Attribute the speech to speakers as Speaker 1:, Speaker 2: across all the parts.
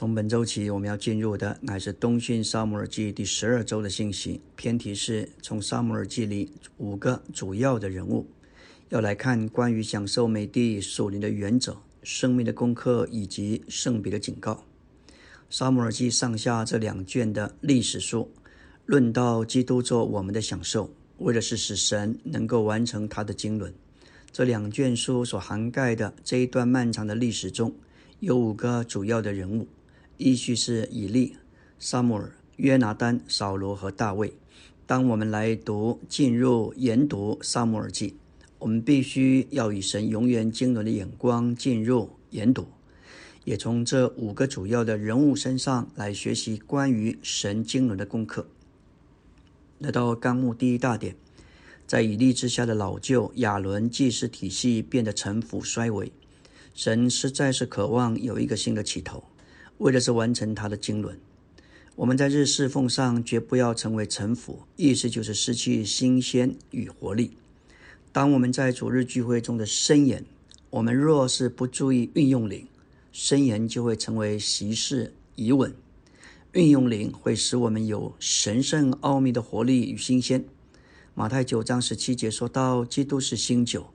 Speaker 1: 从本周起，我们要进入的乃是东讯沙姆尔记第十二周的信息。偏题是从沙姆尔记里五个主要的人物，要来看关于享受美地属灵的原则、生命的功课以及圣彼的警告。沙姆尔记上下这两卷的历史书，论到基督做我们的享受，为的是使神能够完成他的经纶。这两卷书所涵盖的这一段漫长的历史中，有五个主要的人物。依序是以利、撒母耳、约拿丹、扫罗和大卫。当我们来读、进入研读撒母耳记，我们必须要以神永远经纶的眼光进入研读，也从这五个主要的人物身上来学习关于神经纶的功课。来到纲目第一大点，在以利之下的老旧亚伦祭祀体系变得陈腐衰微，神实在是渴望有一个新的起头。为的是完成他的经纶，我们在日侍奉上绝不要成为臣服，意思就是失去新鲜与活力。当我们在主日聚会中的申言，我们若是不注意运用灵，申言就会成为习事疑问。运用灵会使我们有神圣奥秘的活力与新鲜。马太九章十七节说到，基督是新酒，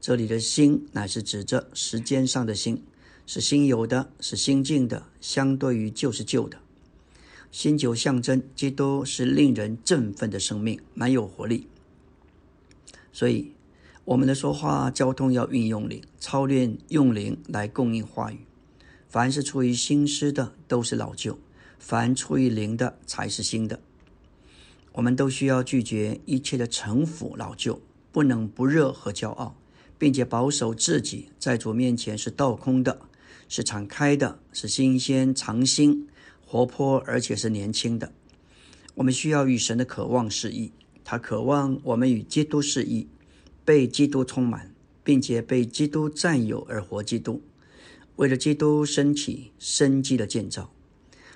Speaker 1: 这里的“新”乃是指着时间上的“新”。是新有的，是新进的，相对于旧是旧的。新酒象征基督是令人振奋的生命，蛮有活力。所以，我们的说话交通要运用灵，操练用灵来供应话语。凡是出于新诗的，都是老旧；凡出于灵的，才是新的。我们都需要拒绝一切的城府老旧，不能不热和骄傲，并且保守自己在主面前是倒空的。是敞开的，是新鲜、常新、活泼，而且是年轻的。我们需要与神的渴望适意，他渴望我们与基督示意，被基督充满，并且被基督占有而活基督。为了基督升起生机的建造，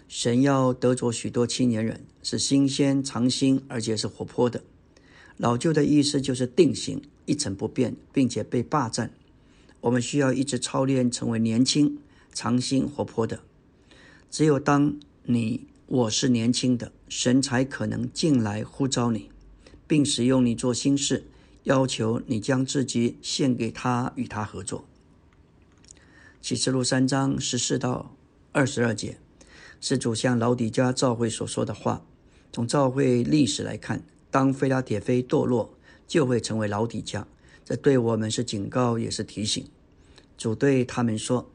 Speaker 1: 神要得着许多青年人，是新鲜、常新，而且是活泼的。老旧的意思就是定型、一成不变，并且被霸占。我们需要一直操练，成为年轻、常新、活泼的。只有当你我是年轻的，神才可能进来呼召你，并使用你做新事，要求你将自己献给他，与他合作。启示录三章十四到二十二节，是主向老底家教会所说的话。从教会历史来看，当菲拉铁菲堕落，就会成为老底家。这对我们是警告，也是提醒。主对他们说：“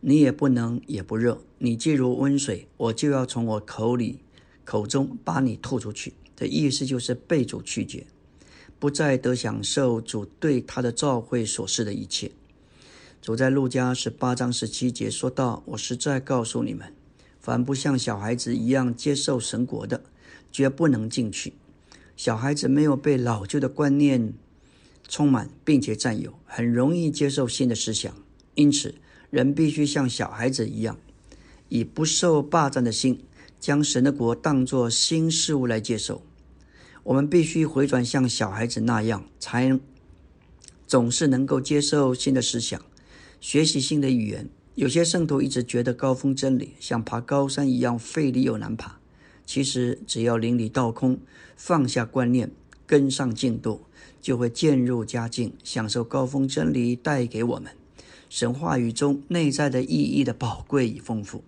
Speaker 1: 你也不能，也不热。你既如温水，我就要从我口里、口中把你吐出去。”的意思就是被主拒绝，不再得享受主对他的召会所示的一切。主在路加十八章十七节说道：“我实在告诉你们，凡不像小孩子一样接受神国的，绝不能进去。小孩子没有被老旧的观念。”充满并且占有，很容易接受新的思想。因此，人必须像小孩子一样，以不受霸占的心，将神的国当作新事物来接受。我们必须回转像小孩子那样，才总是能够接受新的思想，学习新的语言。有些圣徒一直觉得高峰真理像爬高山一样费力又难爬。其实，只要灵里倒空，放下观念，跟上进度。就会渐入佳境，享受高峰真理带给我们神话语中内在的意义的宝贵与丰富。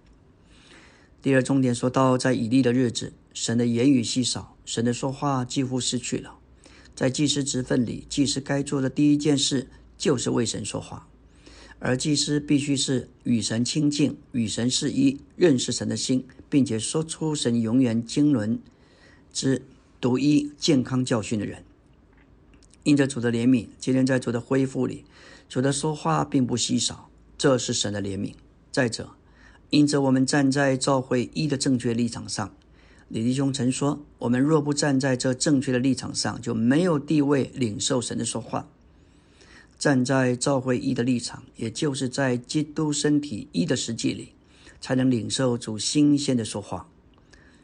Speaker 1: 第二重点说到，在以利的日子，神的言语稀少，神的说话几乎失去了。在祭司职分里，祭司该做的第一件事就是为神说话，而祭司必须是与神亲近、与神是一、认识神的心，并且说出神永远经纶之独一健康教训的人。因着主的怜悯，今天在主的恢复里，主的说话并不稀少，这是神的怜悯。再者，因着我们站在召会一的正确立场上，李弟兄曾说：我们若不站在这正确的立场上，就没有地位领受神的说话。站在召会一的立场，也就是在基督身体一的实际里，才能领受主新鲜的说话。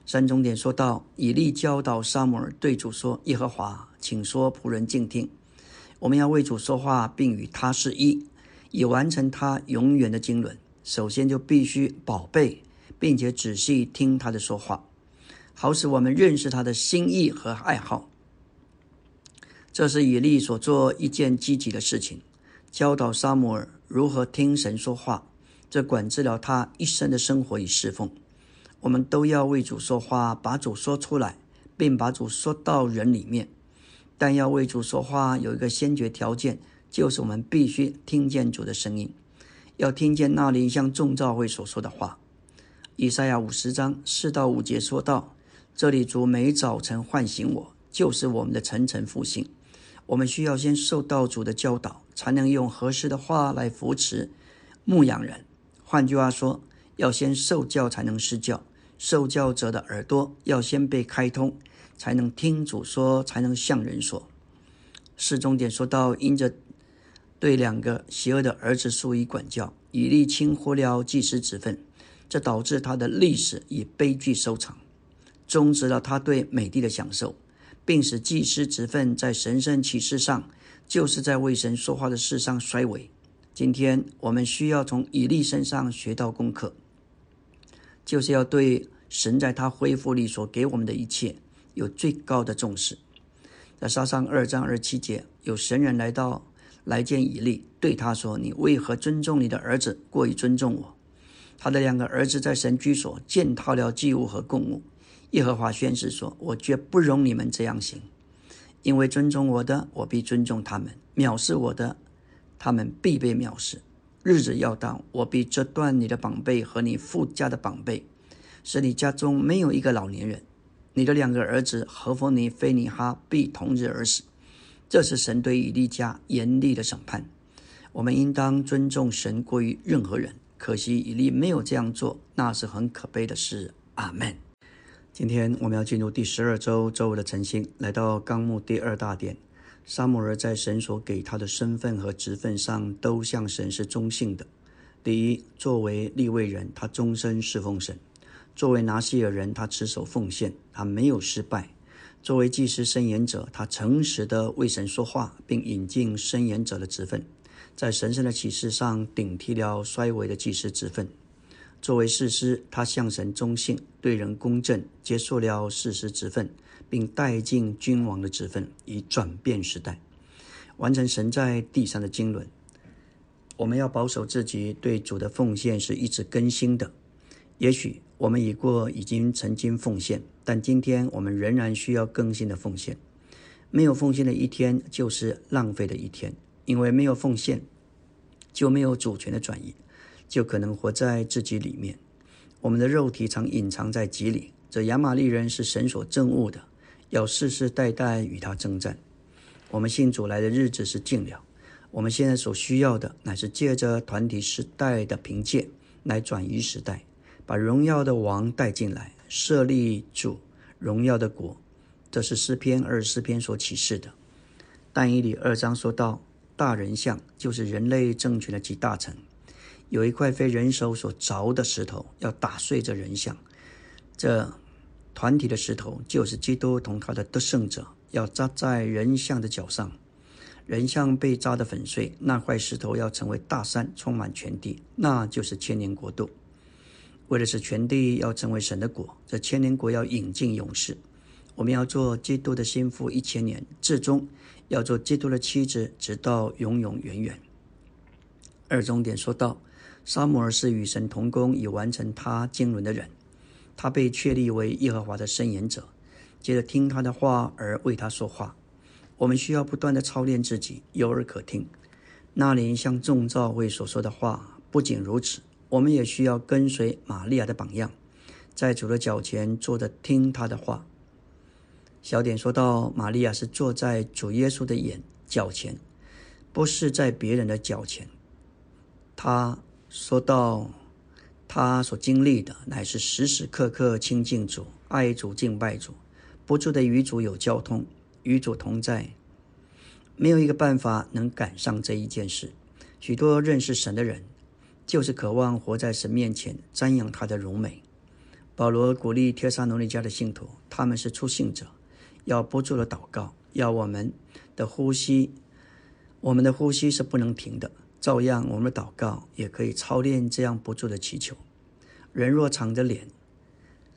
Speaker 1: 三重点说到，以利教导沙摩尔对主说：“耶和华，请说，仆人静听。我们要为主说话，并与他是一，以完成他永远的经纶。首先就必须宝贝，并且仔细听他的说话，好使我们认识他的心意和爱好。这是以利所做一件积极的事情，教导沙摩尔如何听神说话，这管制了他一生的生活与侍奉。我们都要为主说话，把主说出来，并把主说到人里面。但要为主说话，有一个先决条件，就是我们必须听见主的声音，要听见那里像众召会所说的话。以赛亚五十章四到五节说道：“这里主每早晨唤醒我，就是我们的晨晨复兴。我们需要先受到主的教导，才能用合适的话来扶持牧羊人。换句话说，要先受教才能施教。受教者的耳朵要先被开通。”才能听主说，才能向人说。四中点说到，因着对两个邪恶的儿子疏于管教，以利轻忽了祭司职分，这导致他的历史以悲剧收场，终止了他对美地的享受，并使祭司职分在神圣启示上，就是在为神说话的事上衰微。今天我们需要从以利身上学到功课，就是要对神在他恢复里所给我们的一切。有最高的重视，在沙上二章二七节，有神人来到来见以利，对他说：“你为何尊重你的儿子过于尊重我？”他的两个儿子在神居所践踏了祭物和供物。耶和华宣誓说：“我绝不容你们这样行，因为尊重我的，我必尊重他们；藐视我的，他们必被藐视。日子要到，我必折断你的膀臂和你父家的膀臂，使你家中没有一个老年人。”你的两个儿子何弗尼、菲尼哈必同日而死，这是神对以利家严厉的审判。我们应当尊重神过于任何人。可惜以利没有这样做，那是很可悲的事。阿门。今天我们要进入第十二周周五的晨星，来到纲目第二大点。沙姆尔在神所给他的身份和职分上，都向神是忠信的。第一，作为立位人，他终身侍奉神。作为拿西尔人，他持守奉献，他没有失败；作为祭司申言者，他诚实的为神说话，并引进申言者的职分，在神圣的启示上顶替了衰微的祭司职分。作为士师，他向神忠信，对人公正，接受了士师职分，并带进君王的职分，以转变时代，完成神在地上的经纶。我们要保守自己对主的奉献是一直更新的，也许。我们已过已经曾经奉献，但今天我们仍然需要更新的奉献。没有奉献的一天就是浪费的一天，因为没有奉献就没有主权的转移，就可能活在自己里面。我们的肉体常隐藏在极里，这亚玛利人是神所憎恶的，要世世代代与他征战。我们信主来的日子是近了，我们现在所需要的乃是借着团体时代的凭借来转移时代。把荣耀的王带进来，设立主荣耀的国，这是诗篇二十四篇所启示的。但以理二章说到，大人像就是人类政权的集大成，有一块非人手所凿的石头，要打碎这人像。这团体的石头就是基督同他的得胜者，要扎在人像的脚上。人像被扎得粉碎，那块石头要成为大山，充满全地，那就是千年国度。为的是全地要成为神的国，这千年国要引进勇士。我们要做基督的心腹一千年，至终要做基督的妻子，直到永永远远。二重点说到，沙姆尔是与神同工，以完成他经纶的人。他被确立为耶和华的申言者，接着听他的话而为他说话。我们需要不断的操练自己，有耳可听。那里像众召会所说的话，不仅如此。我们也需要跟随玛利亚的榜样，在主的脚前坐着听他的话。小点说到，玛利亚是坐在主耶稣的眼脚前，不是在别人的脚前。他说到，他所经历的乃是时时刻刻亲近主、爱主、敬拜主，不住的与主有交通，与主同在。没有一个办法能赶上这一件事。许多认识神的人。就是渴望活在神面前，瞻仰他的荣美。保罗鼓励帖撒罗尼迦的信徒，他们是出信者，要不住的祷告，要我们的呼吸，我们的呼吸是不能停的。照样，我们的祷告也可以操练这样不住的祈求。人若藏着脸，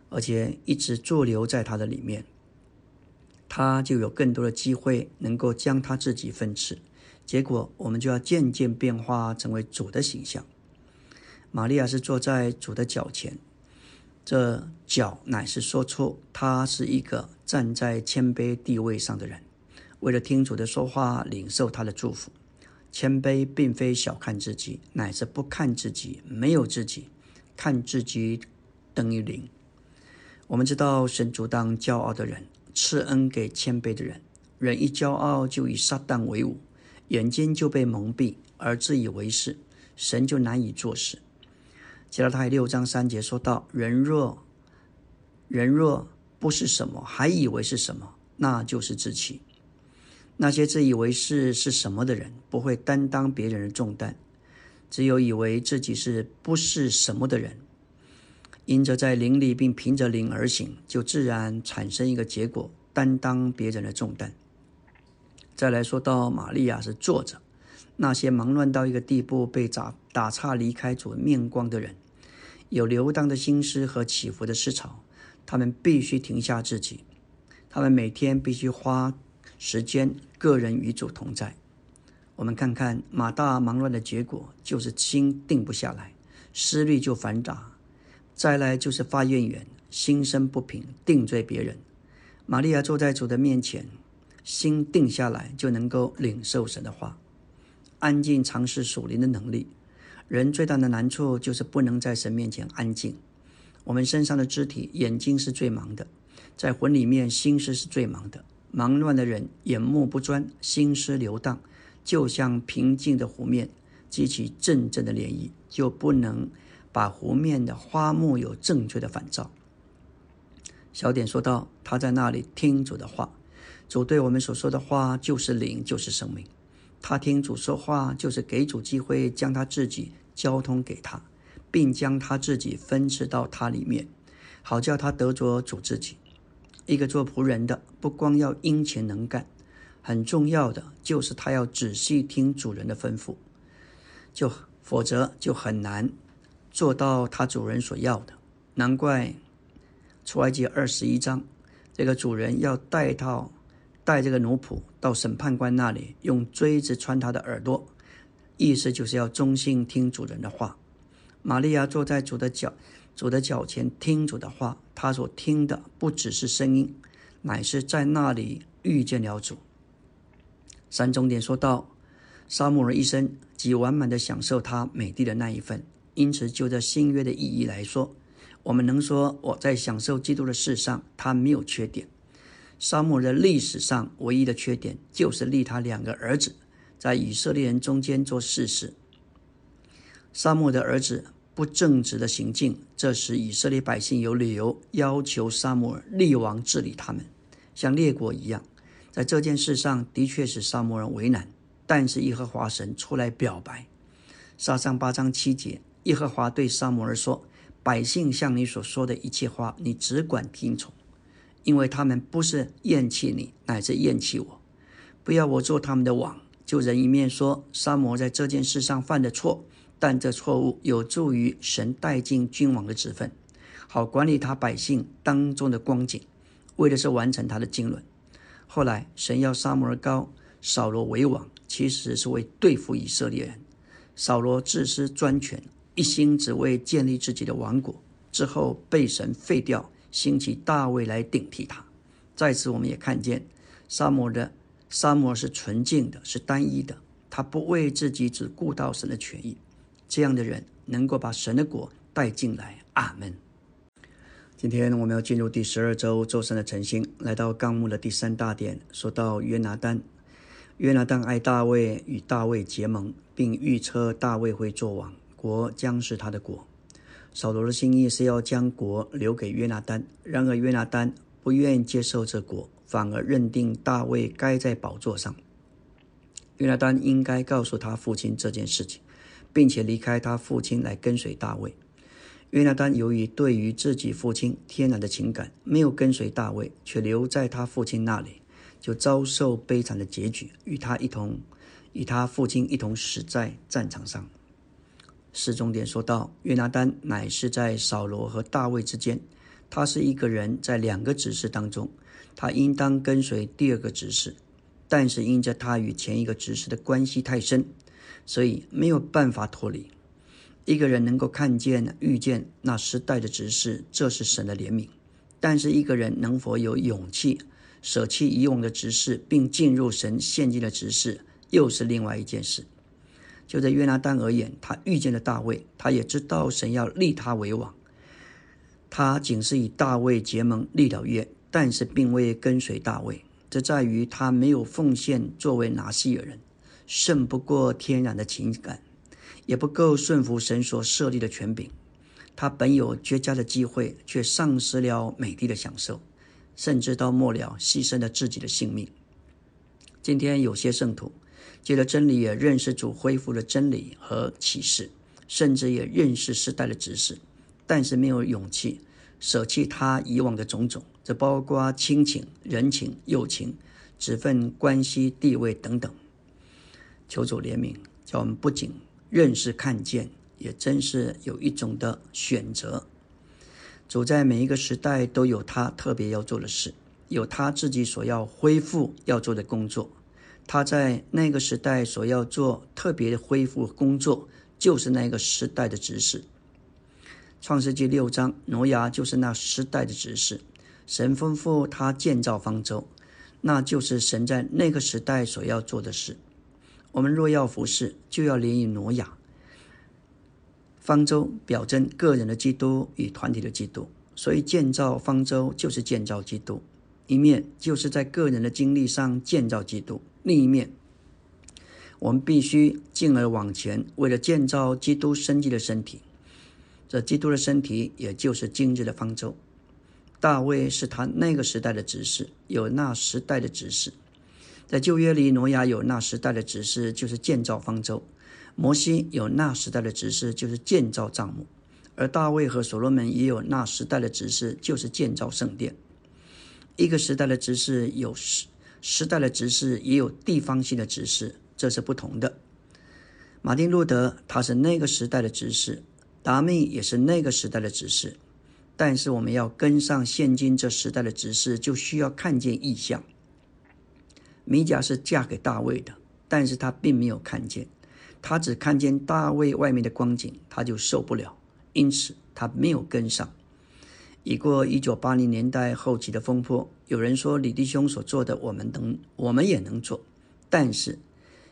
Speaker 1: 而且一直驻留在他的里面，他就有更多的机会能够将他自己分吃。结果，我们就要渐渐变化成为主的形象。玛利亚是坐在主的脚前，这脚乃是说出他是一个站在谦卑地位上的人，为了听主的说话，领受他的祝福。谦卑并非小看自己，乃是不看自己，没有自己，看自己等于零。我们知道，神阻挡骄傲的人，赐恩给谦卑的人。人一骄傲，就与撒旦为伍。眼睛就被蒙蔽而自以为是，神就难以做事。加拉太六章三节说到：“人若人若不是什么，还以为是什么，那就是自欺。那些自以为是是什么的人，不会担当别人的重担；只有以为自己是不是什么的人，因着在灵里并凭着灵而行，就自然产生一个结果，担当别人的重担。”再来说到玛利亚是坐着，那些忙乱到一个地步被打打岔离开主面光的人，有流荡的心思和起伏的思潮，他们必须停下自己，他们每天必须花时间个人与主同在。我们看看马大忙乱的结果，就是心定不下来，思虑就繁杂；再来就是发怨言，心生不平，定罪别人。玛利亚坐在主的面前。心定下来，就能够领受神的话，安静尝试属灵的能力。人最大的难处就是不能在神面前安静。我们身上的肢体，眼睛是最忙的，在魂里面，心思是最忙的。忙乱的人，眼目不专，心思流荡，就像平静的湖面激起阵阵的涟漪，就不能把湖面的花木有正确的反照。小点说到，他在那里听主的话。主对我们所说的话就是灵，就是生命。他听主说话，就是给主机会将他自己交通给他，并将他自己分赐到他里面，好叫他得着主自己。一个做仆人的，不光要殷勤能干，很重要的就是他要仔细听主人的吩咐，就否则就很难做到他主人所要的。难怪出埃及二十一章，这个主人要带到。带这个奴仆到审判官那里，用锥子穿他的耳朵，意思就是要忠心听主人的话。玛利亚坐在主的脚，主的脚前听主的话，他所听的不只是声音，乃是在那里遇见了主。三重点说到，沙姆尔一生极完满的享受他美丽的那一份，因此就这新约的意义来说，我们能说我在享受基督的事上，他没有缺点。沙漠的历史上唯一的缺点，就是立他两个儿子在以色列人中间做事实。沙漠的儿子不正直的行径，这使以色列百姓有理由要求沙漠立王治理他们，像列国一样。在这件事上的确使沙漠人为难，但是耶和华神出来表白。沙上八章七节，耶和华对沙漠尔说：“百姓向你所说的一切话，你只管听从。”因为他们不是厌弃你，乃是厌弃我。不要我做他们的王。就人一面说，沙摩在这件事上犯的错，但这错误有助于神带进君王的职分，好管理他百姓当中的光景，为的是完成他的经纶。后来神要沙摩尔高扫罗为王，其实是为对付以色列人。扫罗自私专权，一心只为建立自己的王国，之后被神废掉。兴起大卫来顶替他。在此，我们也看见，沙摩的沙摩是纯净的，是单一的。他不为自己只顾到神的权益。这样的人能够把神的果带进来。阿门。今天我们要进入第十二周周三的晨星，来到纲目的第三大点，说到约拿丹。约拿丹爱大卫，与大卫结盟，并预测大卫会做王，国将是他的国。扫罗的心意是要将国留给约拿丹，然而约拿丹不愿意接受这国，反而认定大卫该在宝座上。约拿丹应该告诉他父亲这件事情，并且离开他父亲来跟随大卫。约拿丹由于对于自己父亲天然的情感，没有跟随大卫，却留在他父亲那里，就遭受悲惨的结局，与他一同，与他父亲一同死在战场上。诗中点说到，约拿丹乃是在扫罗和大卫之间，他是一个人在两个指示当中，他应当跟随第二个指示，但是因着他与前一个指示的关系太深，所以没有办法脱离。一个人能够看见、遇见那时代的执事，这是神的怜悯；但是一个人能否有勇气舍弃以往的执事，并进入神现今的执事，又是另外一件事。就在约拿丹而言，他遇见了大卫，他也知道神要立他为王。他仅是与大卫结盟立了约，但是并未跟随大卫。这在于他没有奉献作为拿西尔人，胜不过天然的情感，也不够顺服神所设立的权柄。他本有绝佳的机会，却丧失了美丽的享受，甚至到末了牺牲了自己的性命。今天有些圣徒。借着真理，也认识主恢复了真理和启示，甚至也认识时代的指示，但是没有勇气舍弃他以往的种种，这包括亲情、人情、友情、职分、关系、地位等等。求主怜悯，叫我们不仅认识看见，也真是有一种的选择。主在每一个时代都有他特别要做的事，有他自己所要恢复要做的工作。他在那个时代所要做特别的恢复工作，就是那个时代的指示。创世纪六章，挪亚就是那时代的指示。神吩咐他建造方舟，那就是神在那个时代所要做的事。我们若要服侍，就要连于挪亚。方舟表征个人的基督与团体的基督，所以建造方舟就是建造基督。一面就是在个人的经历上建造基督。另一面，我们必须进而往前，为了建造基督生机的身体。这基督的身体，也就是今日的方舟。大卫是他那个时代的指示，有那时代的指示。在旧约里，挪亚有那时代的指示，就是建造方舟；摩西有那时代的指示，就是建造帐幕；而大卫和所罗门也有那时代的指示，就是建造圣殿。一个时代的指示有时。时代的指示也有地方性的指示，这是不同的。马丁路德他是那个时代的指示，达密也是那个时代的指示。但是我们要跟上现今这时代的指示，就需要看见异象。米甲是嫁给大卫的，但是他并没有看见，他只看见大卫外面的光景，他就受不了，因此他没有跟上。已过一九八零年代后期的风波。有人说李弟兄所做的，我们能，我们也能做。但是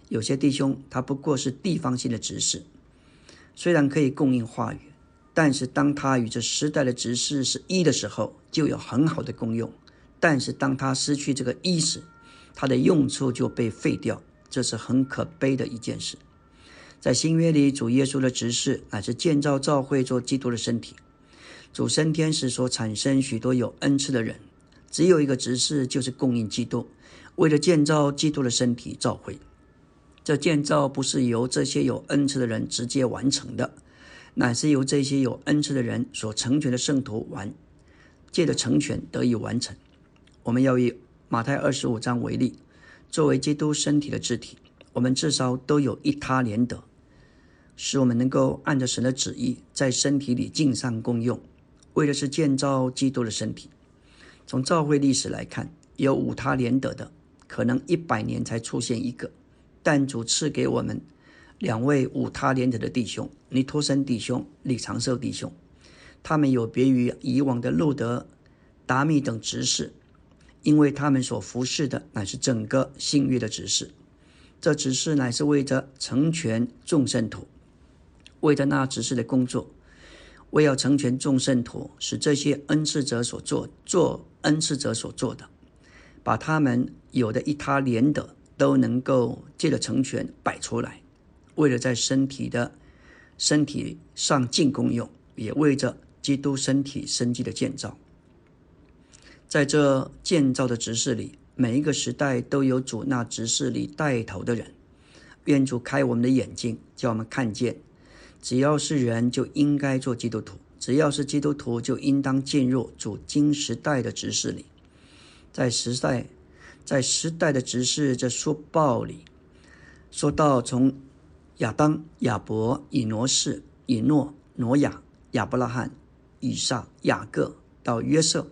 Speaker 1: 有些弟兄他不过是地方性的执事，虽然可以供应话语，但是当他与这时代的执事是一的时候，就有很好的功用。但是当他失去这个一时，他的用处就被废掉，这是很可悲的一件事。在新约里，主耶稣的执事乃是建造教会做基督的身体。主升天时所产生许多有恩赐的人。只有一个执事，就是供应基督，为了建造基督的身体召会。这建造不是由这些有恩赐的人直接完成的，乃是由这些有恩赐的人所成全的圣徒完，借着成全得以完成。我们要以马太二十五章为例，作为基督身体的肢体，我们至少都有一他连德，使我们能够按着神的旨意，在身体里尽善共用，为的是建造基督的身体。从教会历史来看，有五他连德的，可能一百年才出现一个。但主赐给我们两位五他连德的弟兄，尼托森弟兄、李长寿弟兄，他们有别于以往的路德、达密等执事，因为他们所服侍的乃是整个信约的执事。这执事乃是为着成全众圣徒，为着那执事的工作。为要成全众圣徒，使这些恩赐者所做做恩赐者所做的，把他们有的一他连德都能够借着成全摆出来，为了在身体的身体上尽功用，也为着基督身体生机的建造。在这建造的执事里，每一个时代都有主那执事里带头的人。愿主开我们的眼睛，叫我们看见。只要是人，就应该做基督徒；只要是基督徒，就应当进入主经时代的执事里。在时代，在时代的执事这书报里，说到从亚当、亚伯、以挪士、以诺、挪亚、亚伯拉罕、以撒、雅各到约瑟，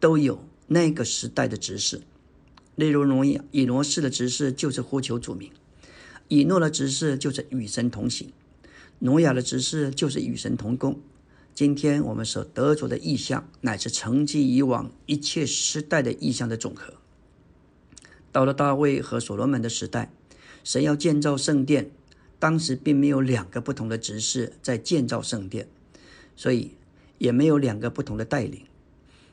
Speaker 1: 都有那个时代的执事。例如挪亚、以挪士的执事就是呼求主名，以诺的执事就是与神同行，挪亚的执事就是与神同工。今天我们所得着的意象，乃是承继以往一切时代的意象的总和。到了大卫和所罗门的时代，神要建造圣殿，当时并没有两个不同的执事在建造圣殿，所以也没有两个不同的带领。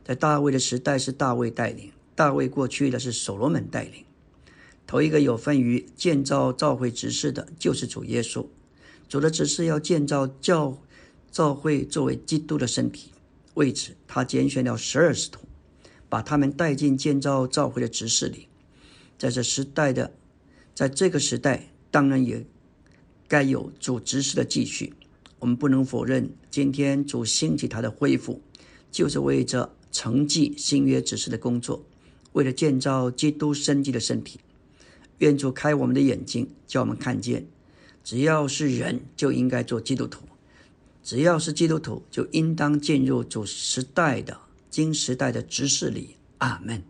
Speaker 1: 在大卫的时代是大卫带领，大卫过去的是所罗门带领。头一个有份于建造教会执事的，就是主耶稣。主的指示要建造教。教会作为基督的身体，为此他拣选了十二使徒，把他们带进建造教会的执事里。在这时代的，在这个时代，当然也该有主执事的继续。我们不能否认，今天主兴起他的恢复，就是为着承继新约指示的工作，为了建造基督生机的身体。愿主开我们的眼睛，叫我们看见，只要是人，就应该做基督徒。只要是基督徒，就应当进入主时代的经时代的执事里。阿门。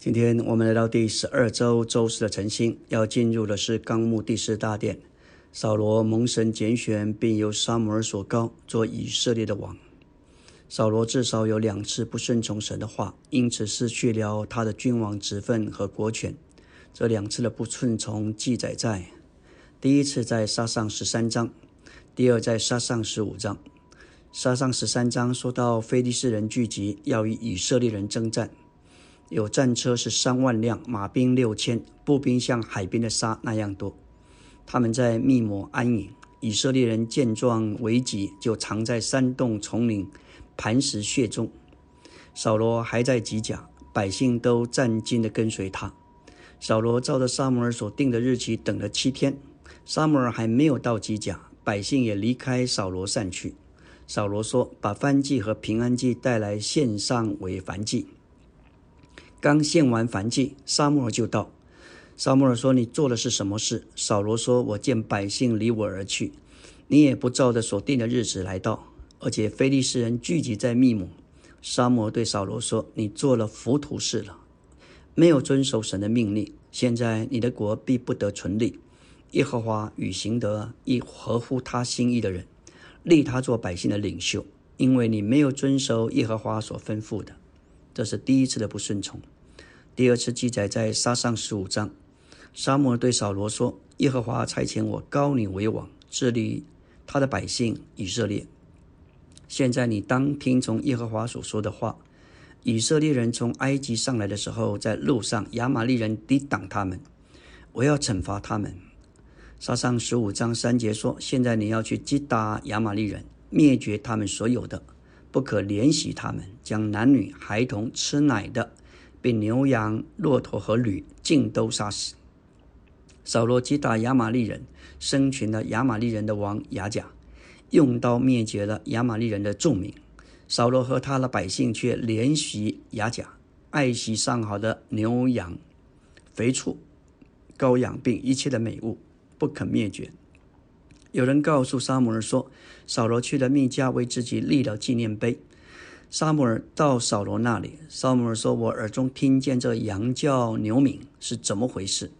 Speaker 1: 今天我们来到第十二周周四的晨星，要进入的是纲目第四大殿。扫罗蒙神拣选，并由沙摩尔所高做以色列的王。扫罗至少有两次不顺从神的话，因此失去了他的君王职分和国权。这两次的不顺从记载在第一次在沙上十三章。第二，在沙上十五章，沙上十三章说到非利士人聚集，要与以色列人征战，有战车是三万辆，马兵六千，步兵像海边的沙那样多。他们在密谋安营，以色列人见状危急，就藏在山洞丛林、磐石穴中。扫罗还在吉甲，百姓都战兢地跟随他。扫罗照着撒母耳所定的日期等了七天，撒母耳还没有到吉甲。百姓也离开扫罗散去。扫罗说：“把燔祭和平安祭带来献上为燔祭。”刚献完燔祭，沙漠就到。沙漠说：“你做的是什么事？”扫罗说：“我见百姓离我而去，你也不照着所定的日子来到，而且非利士人聚集在密姆。”沙漠对扫罗说：“你做了浮屠事了，没有遵守神的命令。现在你的国必不得存立。”耶和华与行得亦合乎他心意的人，立他做百姓的领袖，因为你没有遵守耶和华所吩咐的，这是第一次的不顺从。第二次记载在沙上十五章，沙漠对扫罗说：“耶和华差遣我高你为王，治理他的百姓以色列。现在你当听从耶和华所说的话。以色列人从埃及上来的时候，在路上亚玛利人抵挡他们，我要惩罚他们。”沙上十五章三节说：“现在你要去击打亚玛利人，灭绝他们所有的，不可怜惜他们，将男女孩童吃奶的，并牛羊骆驼和驴尽都杀死。”扫罗击打亚玛利人，生擒了亚玛利人的王亚甲，用刀灭绝了亚玛利人的众民。扫罗和他的百姓却怜惜亚甲，爱惜上好的牛羊、肥畜、羔羊，并一切的美物。不肯灭绝。有人告诉沙姆尔说：“扫罗去了密加，为自己立了纪念碑。”沙姆尔到扫罗那里，沙姆尔说：“我耳中听见这羊叫牛鸣，是怎么回事？”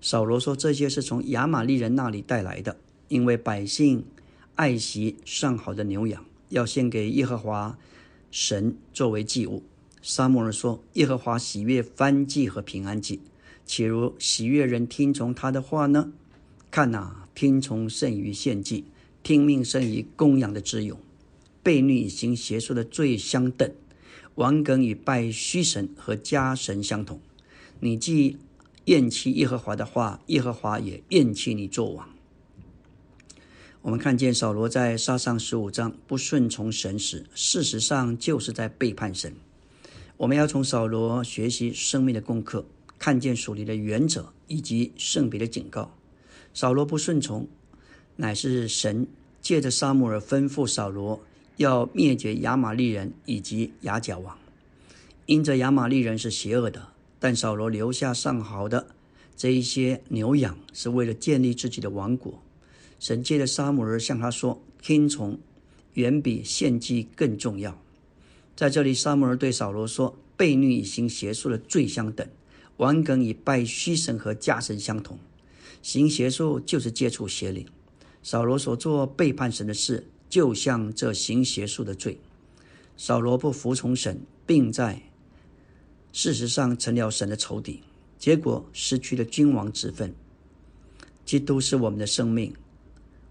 Speaker 1: 扫罗说：“这些是从亚玛利人那里带来的，因为百姓爱惜上好的牛羊，要献给耶和华神作为祭物。”沙姆尔说：“耶和华喜悦翻祭和平安祭，岂如喜悦人听从他的话呢？”看呐，听从胜于献祭，听命胜于供养的之勇。悖逆行邪术的罪相等，王梗与拜虚神和家神相同。你既厌弃耶和华的话，耶和华也厌弃你做王。我们看见扫罗在杀上十五章不顺从神时，事实上就是在背叛神。我们要从扫罗学习生命的功课，看见属灵的原则以及圣别的警告。扫罗不顺从，乃是神借着沙母尔吩咐扫罗要灭绝亚玛利人以及亚甲王。因着亚玛利人是邪恶的，但扫罗留下上好的这一些牛羊，是为了建立自己的王国。神借着沙母尔向他说：“听从远比献祭更重要。在这里，撒母耳对扫罗说：“悖逆以行邪术的罪相等，顽梗以拜虚神和假神相同。行邪术就是接触邪灵。扫罗所做背叛神的事，就像这行邪术的罪。扫罗不服从神，并在事实上成了神的仇敌，结果失去了君王之分。基督是我们的生命，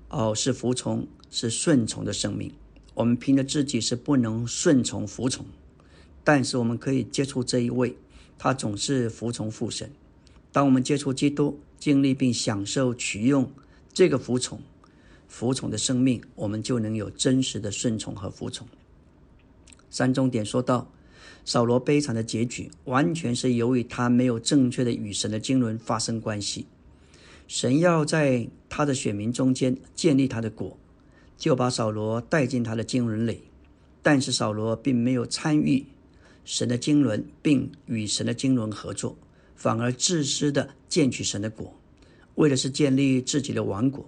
Speaker 1: 哦，是服从，是顺从的生命。”我们凭着自己是不能顺从服从，但是我们可以接触这一位，他总是服从父神。当我们接触基督，经历并享受取用这个服从、服从的生命，我们就能有真实的顺从和服从。三重点说到，扫罗悲惨的结局，完全是由于他没有正确的与神的经纶发生关系。神要在他的选民中间建立他的国。就把扫罗带进他的经纶里，但是扫罗并没有参与神的经纶，并与神的经纶合作，反而自私的建取神的国，为的是建立自己的王国。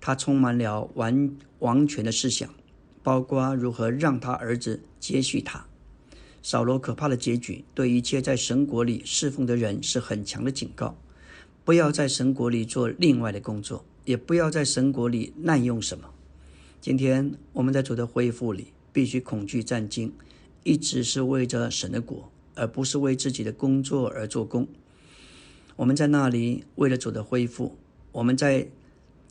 Speaker 1: 他充满了王王权的思想，包括如何让他儿子接续他。扫罗可怕的结局，对一切在神国里侍奉的人是很强的警告：不要在神国里做另外的工作，也不要在神国里滥用什么。今天我们在主的恢复里，必须恐惧战惊，一直是为着神的国，而不是为自己的工作而做工。我们在那里为了主的恢复，我们在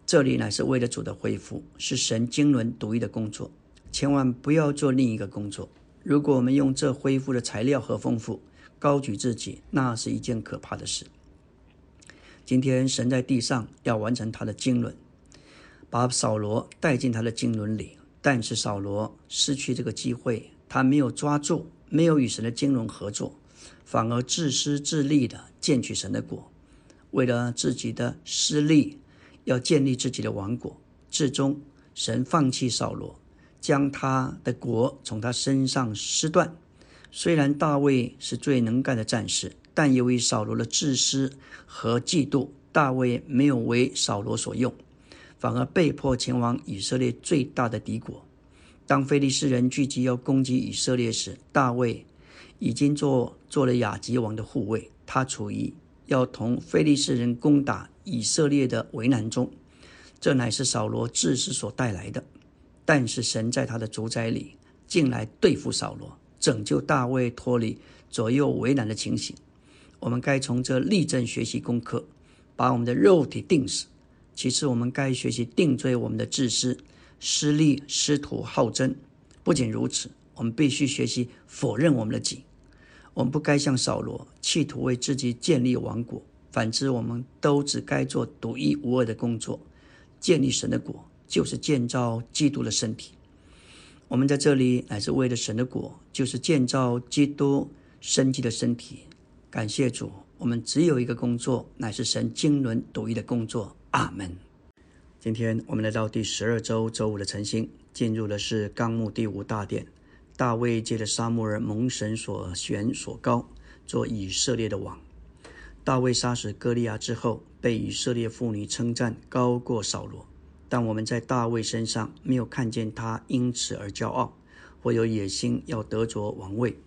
Speaker 1: 这里乃是为了主的恢复，是神经纶独一的工作。千万不要做另一个工作。如果我们用这恢复的材料和丰富高举自己，那是一件可怕的事。今天神在地上要完成他的经纶。把扫罗带进他的经纶里，但是扫罗失去这个机会，他没有抓住，没有与神的经纶合作，反而自私自利的建取神的国，为了自己的私利，要建立自己的王国。最终，神放弃扫罗，将他的国从他身上撕断。虽然大卫是最能干的战士，但由于扫罗的自私和嫉妒，大卫没有为扫罗所用。反而被迫前往以色列最大的敌国。当非利士人聚集要攻击以色列时，大卫已经做做了亚吉王的护卫。他处于要同非利士人攻打以色列的为难中。这乃是扫罗自私所带来的。但是神在他的主宰里进来对付扫罗，拯救大卫脱离左右为难的情形。我们该从这立正学习功课，把我们的肉体定死。其次，我们该学习定罪我们的自私、私利、师徒好争。不仅如此，我们必须学习否认我们的己。我们不该像扫罗，企图为自己建立王国。反之，我们都只该做独一无二的工作：建立神的国，就是建造基督的身体。我们在这里乃是为了神的国，就是建造基督生机的身体。感谢主，我们只有一个工作，乃是神经纶独一的工作。阿门。今天我们来到第十二周周五的晨星，进入的是纲目第五大殿。大卫借着沙漠尔蒙神所选所高，做以色列的王。大卫杀死歌利亚之后，被以色列妇女称赞高过扫罗。但我们在大卫身上没有看见他因此而骄傲，或有野心要得着王位。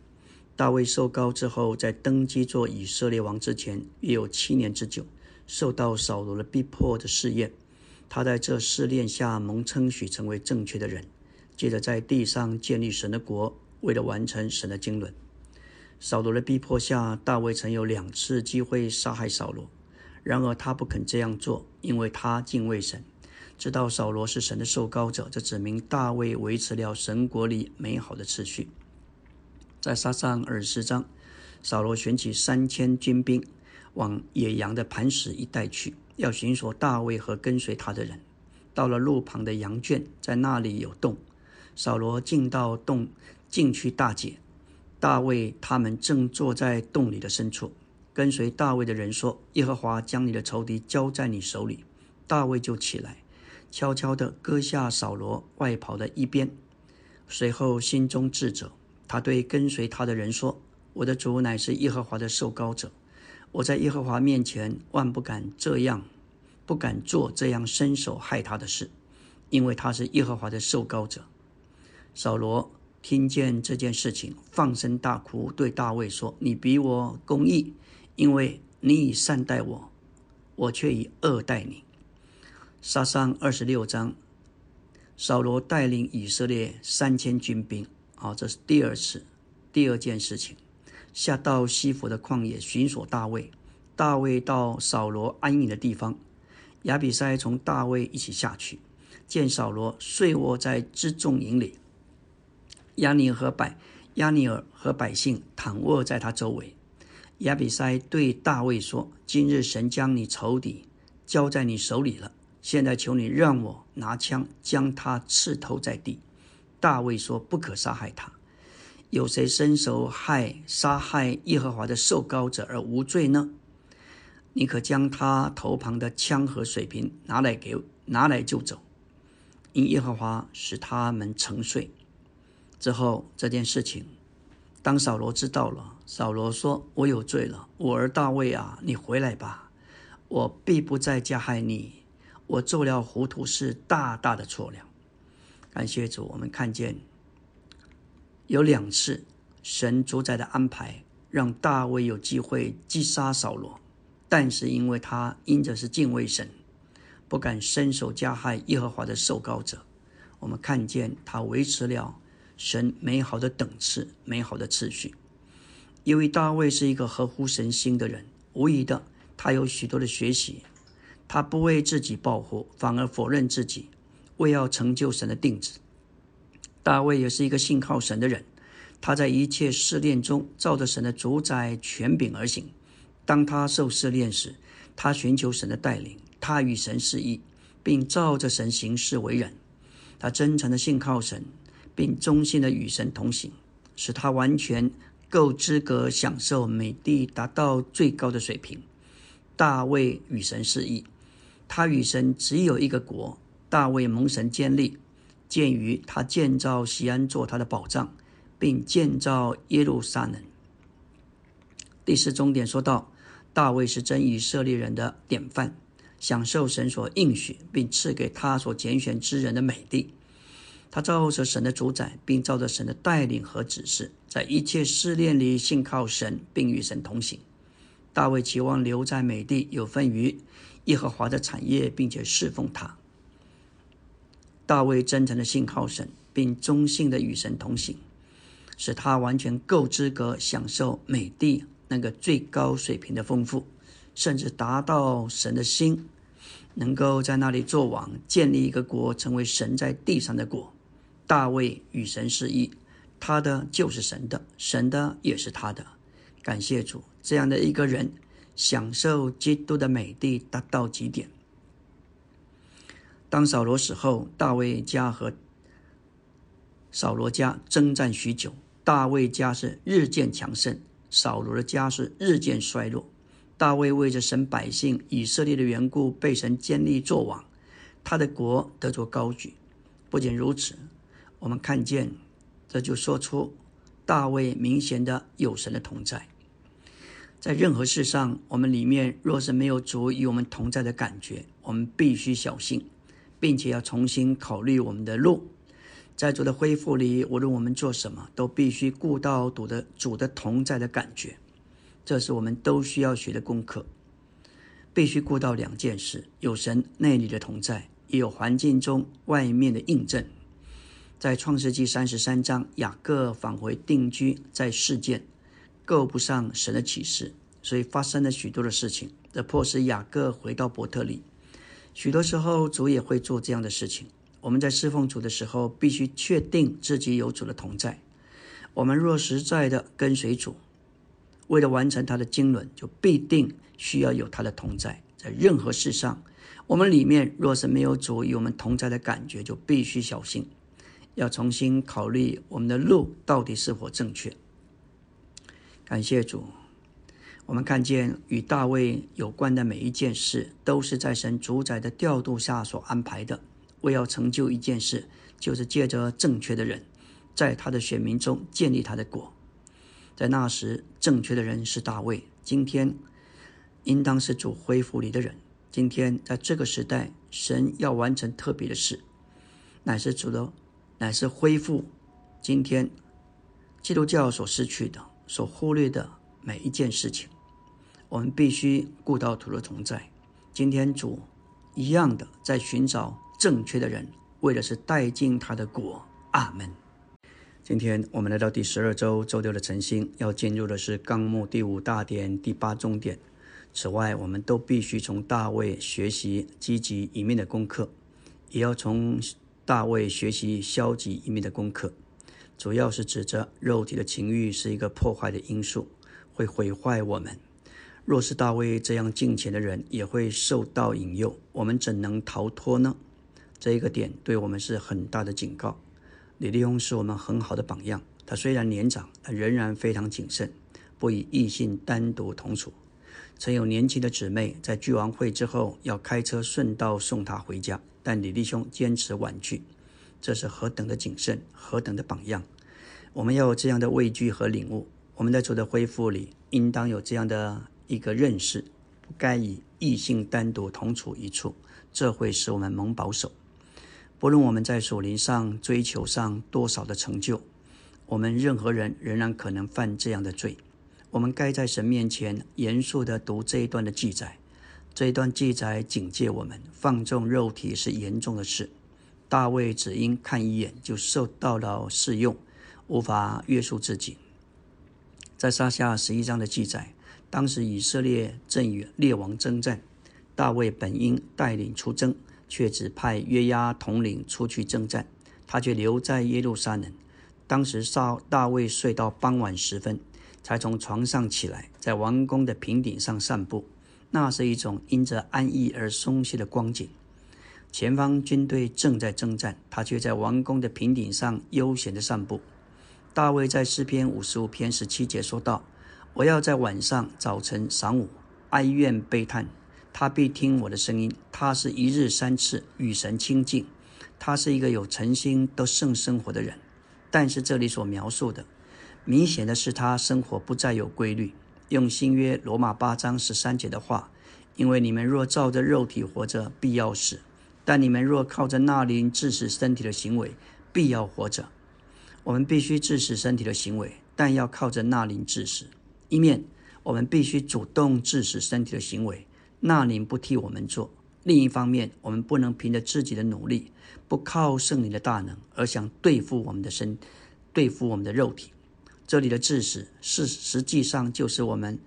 Speaker 1: 大卫受高之后，在登基做以色列王之前，约有七年之久。受到扫罗的逼迫的试验，他在这试炼下蒙称许成为正确的人，接着在地上建立神的国，为了完成神的经纶。扫罗的逼迫下，大卫曾有两次机会杀害扫罗，然而他不肯这样做，因为他敬畏神，知道扫罗是神的受膏者。这指明大卫维持了神国里美好的秩序。在撒上二十四章，扫罗选起三千军兵。往野羊的磐石一带去，要寻索大卫和跟随他的人。到了路旁的羊圈，在那里有洞。扫罗进到洞，进去大解。大卫他们正坐在洞里的深处。跟随大卫的人说：“耶和华将你的仇敌交在你手里。”大卫就起来，悄悄地割下扫罗外袍的一边，随后心中自责。他对跟随他的人说：“我的主乃是耶和华的受膏者。”我在耶和华面前万不敢这样，不敢做这样伸手害他的事。因为他是耶和华的受膏者。扫罗听见这件事情，放声大哭，对大卫说：“你比我公义，因为你以善待我，我却以恶待你。”杀伤二十六章，扫罗带领以色列三千军兵，啊，这是第二次，第二件事情，下到西弗的旷野寻索大卫。大卫到扫罗安营的地方，亚比筛从大卫一起下去，见扫罗睡卧在辎重营里，亚尼尔和百亚尼尔和百姓躺卧在他周围。亚比筛对大卫说：“今日神将你仇敌交在你手里了。”现在求你让我拿枪将他刺头在地。大卫说：“不可杀害他。有谁伸手害杀害耶和华的受膏者而无罪呢？你可将他头旁的枪和水瓶拿来给拿来就走，因耶和华使他们沉睡。之后这件事情，当扫罗知道了，扫罗说：我有罪了，我儿大卫啊，你回来吧，我必不再加害你。”我做了糊涂事大大的错了。感谢主，我们看见有两次神主宰的安排，让大卫有机会击杀扫罗，但是因为他因着是敬畏神，不敢伸手加害耶和华的受膏者。我们看见他维持了神美好的等次、美好的次序。因为大卫是一个合乎神心的人，无疑的，他有许多的学习。他不为自己报复，反而否认自己，为要成就神的定旨。大卫也是一个信靠神的人，他在一切试炼中照着神的主宰权柄而行。当他受试炼时，他寻求神的带领，他与神示意，并照着神行事为人。他真诚的信靠神，并忠心的与神同行，使他完全够资格享受美地达到最高的水平。大卫与神示意。他与神只有一个国，大卫蒙神建立，鉴于他建造西安做他的宝藏，并建造耶路撒冷。第四终点说到，大卫是真以色列人的典范，享受神所应许并赐给他所拣选之人的美地。他照着神的主宰，并照着神的带领和指示，在一切试炼里信靠神，并与神同行。大卫期望留在美地，有份于。耶和华的产业，并且侍奉他。大卫真诚的信靠神，并忠信的与神同行，使他完全够资格享受美地那个最高水平的丰富，甚至达到神的心，能够在那里做王，建立一个国，成为神在地上的国。大卫与神是一，他的就是神的，神的也是他的。感谢主，这样的一个人。享受基督的美地达到极点。当扫罗死后，大卫家和扫罗家征战许久，大卫家是日渐强盛，扫罗的家是日渐衰落。大卫为着神百姓以色列的缘故，被神建立作王，他的国得着高举。不仅如此，我们看见，这就说出大卫明显的有神的同在。在任何事上，我们里面若是没有主与我们同在的感觉，我们必须小心，并且要重新考虑我们的路。在主的恢复里，无论我们做什么，都必须顾到主的主的同在的感觉。这是我们都需要学的功课。必须顾到两件事：有神内里的同在，也有环境中外面的印证。在创世纪三十三章，雅各返回定居在世件。够不上神的启示，所以发生了许多的事情，这迫使雅各回到伯特利。许多时候，主也会做这样的事情。我们在侍奉主的时候，必须确定自己有主的同在。我们若实在的跟随主，为了完成他的经纶，就必定需要有他的同在。在任何事上，我们里面若是没有主与我们同在的感觉，就必须小心，要重新考虑我们的路到底是否正确。感谢主，我们看见与大卫有关的每一件事，都是在神主宰的调度下所安排的。为要成就一件事，就是借着正确的人，在他的选民中建立他的国。在那时，正确的人是大卫；今天，应当是主恢复你的人。今天，在这个时代，神要完成特别的事，乃是主的，乃是恢复今天基督教所失去的、所忽略的每一件事情。我们必须顾到主的同在。今天主一样的在寻找正确的人，为的是带进他的国。阿门。今天我们来到第十二周周六的晨星，要进入的是纲目第五大点第八中点。此外，我们都必须从大卫学习积极一面的功课，也要从大卫学习消极一面的功课。主要是指着肉体的情欲是一个破坏的因素，会毁坏我们。若是大卫这样敬虔的人也会受到引诱，我们怎能逃脱呢？这一个点对我们是很大的警告。李立翁是我们很好的榜样。他虽然年长，但仍然非常谨慎，不与异性单独同处。曾有年轻的姊妹在聚完会之后要开车顺道送他回家，但李弟兄坚持婉拒。这是何等的谨慎，何等的榜样！我们要有这样的畏惧和领悟。我们在主的恢复里，应当有这样的一个认识：不该与异性单独同处一处，这会使我们蒙保守。不论我们在属灵上追求上多少的成就，我们任何人仍然可能犯这样的罪。我们该在神面前严肃地读这一段的记载。这一段记载警戒我们，放纵肉体是严重的事。大卫只因看一眼就受到了试用，无法约束自己。在撒下十一章的记载，当时以色列正与列王征战，大卫本应带领出征。却只派约押统领出去征战，他却留在耶路撒冷。当时大大卫睡到傍晚时分，才从床上起来，在王宫的平顶上散步。那是一种因着安逸而松懈的光景。前方军队正在征战，他却在王宫的平顶上悠闲地散步。大卫在诗篇五十五篇十七节说道：“我要在晚上、早晨、晌午哀怨悲叹。”他必听我的声音。他是一日三次与神亲近。他是一个有诚心、都圣生活的人。但是这里所描述的，明显的是他生活不再有规律。用新约罗马八章十三节的话：“因为你们若照着肉体活着，必要死；但你们若靠着那灵致死身体的行为，必要活着。”我们必须致死身体的行为，但要靠着那灵致死。一面，我们必须主动致死身体的行为。那灵不替我们做。另一方面，我们不能凭着自己的努力，不靠圣灵的大能，而想对付我们的身，对付我们的肉体。这里的致死是实际上就是我们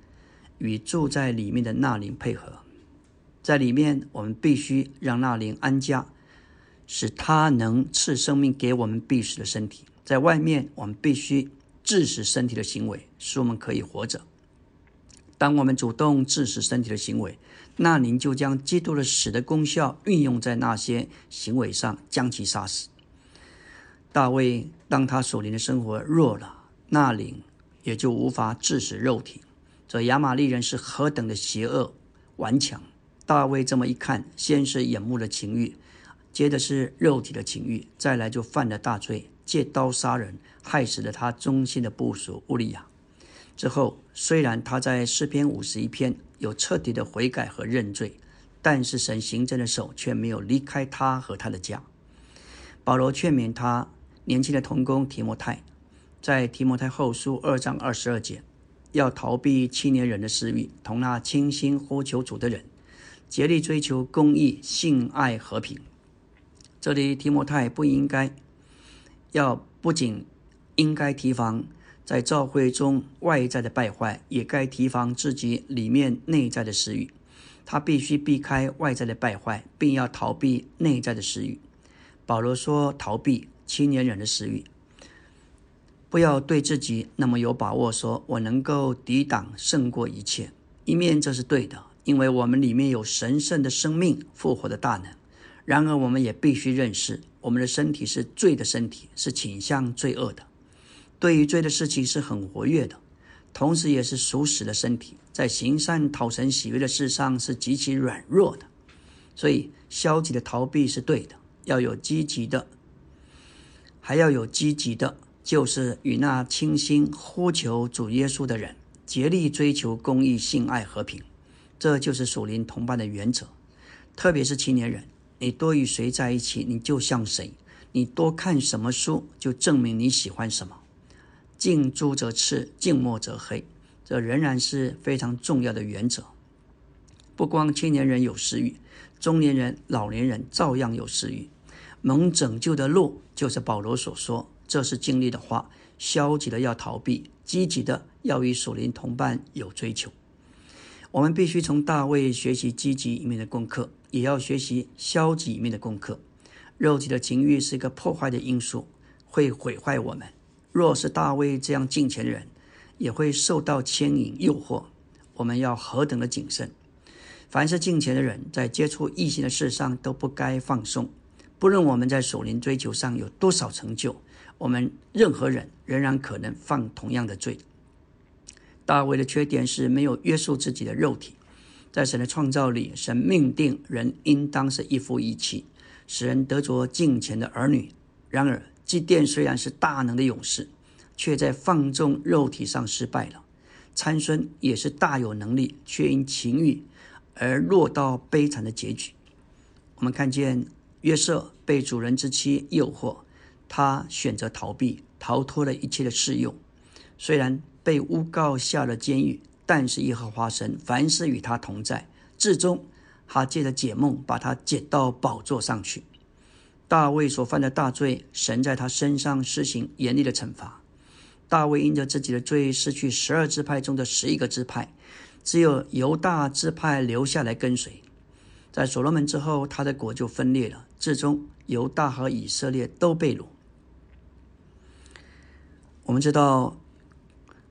Speaker 1: 与住在里面的那灵配合。在里面，我们必须让那灵安家，使他能赐生命给我们必死的身体。在外面，我们必须致死身体的行为，使我们可以活着。当我们主动致死身体的行为，那您就将基督的死的功效运用在那些行为上，将其杀死。大卫当他所灵的生活弱了，那灵也就无法致死肉体。这亚玛利人是何等的邪恶顽强！大卫这么一看，先是眼目的情欲，接着是肉体的情欲，再来就犯了大罪，借刀杀人，害死了他忠心的部属乌利亚。之后，虽然他在诗篇五十一篇有彻底的悔改和认罪，但是神行政的手却没有离开他和他的家。保罗劝勉他年轻的童工提摩太，在提摩太后书二章二十二节，要逃避青年人的私欲，同那倾心呼求主的人，竭力追求公义、性爱、和平。这里提摩太不应该要不仅应该提防。在教会中，外在的败坏也该提防自己里面内在的私欲。他必须避开外在的败坏，并要逃避内在的私欲。保罗说：“逃避青年人的私欲，不要对自己那么有把握，说我能够抵挡胜过一切。一面这是对的，因为我们里面有神圣的生命复活的大能。然而，我们也必须认识，我们的身体是罪的身体，是倾向罪恶的。”对于罪的事情是很活跃的，同时也是属死的身体，在行善讨神喜悦的事上是极其软弱的。所以，消极的逃避是对的，要有积极的，还要有积极的，就是与那清心呼求主耶稣的人，竭力追求公义、性爱、和平。这就是属灵同伴的原则。特别是青年人，你多与谁在一起，你就像谁。你多看什么书，就证明你喜欢什么。近朱者赤，近墨者黑，这仍然是非常重要的原则。不光青年人有私欲，中年人、老年人照样有私欲。蒙拯救的路，就是保罗所说，这是经历的话。消极的要逃避，积极的要与属灵同伴有追求。我们必须从大卫学习积极一面的功课，也要学习消极一面的功课。肉体的情欲是一个破坏的因素，会毁坏我们。若是大卫这样敬虔的人，也会受到牵引诱惑。我们要何等的谨慎！凡是敬虔的人，在接触异性的事上都不该放松。不论我们在属灵追求上有多少成就，我们任何人仍然可能犯同样的罪。大卫的缺点是没有约束自己的肉体。在神的创造里，神命定人应当是一夫一妻，使人得着敬虔的儿女。然而，祭奠虽然是大能的勇士，却在放纵肉体上失败了。参孙也是大有能力，却因情欲而落到悲惨的结局。我们看见约瑟被主人之妻诱惑。他选择逃避，逃脱了一切的试用。虽然被诬告下了监狱，但是耶和华神凡事与他同在。至终，他借着解梦把他解到宝座上去。大卫所犯的大罪，神在他身上施行严厉的惩罚。大卫因着自己的罪，失去十二支派中的十一个支派，只有犹大支派留下来跟随。在所罗门之后，他的国就分裂了。至终，犹大和以色列都被掳。我们知道，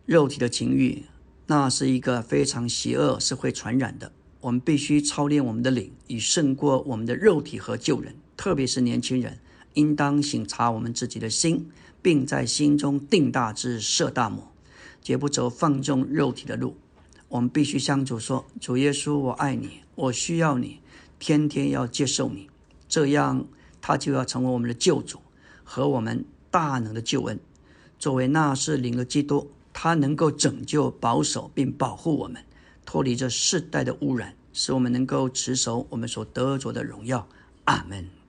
Speaker 1: 肉体的情欲，那是一个非常邪恶，是会传染的。我们必须操练我们的灵，以胜过我们的肉体和旧人。特别是年轻人，应当省察我们自己的心，并在心中定大志，设大谋，绝不走放纵肉体的路。我们必须向主说：“主耶稣，我爱你，我需要你，天天要接受你。”这样，他就要成为我们的救主和我们大能的救恩。作为那是灵的基督，他能够拯救、保守并保护我们，脱离这世代的污染，使我们能够持守我们所得着的荣耀。阿门。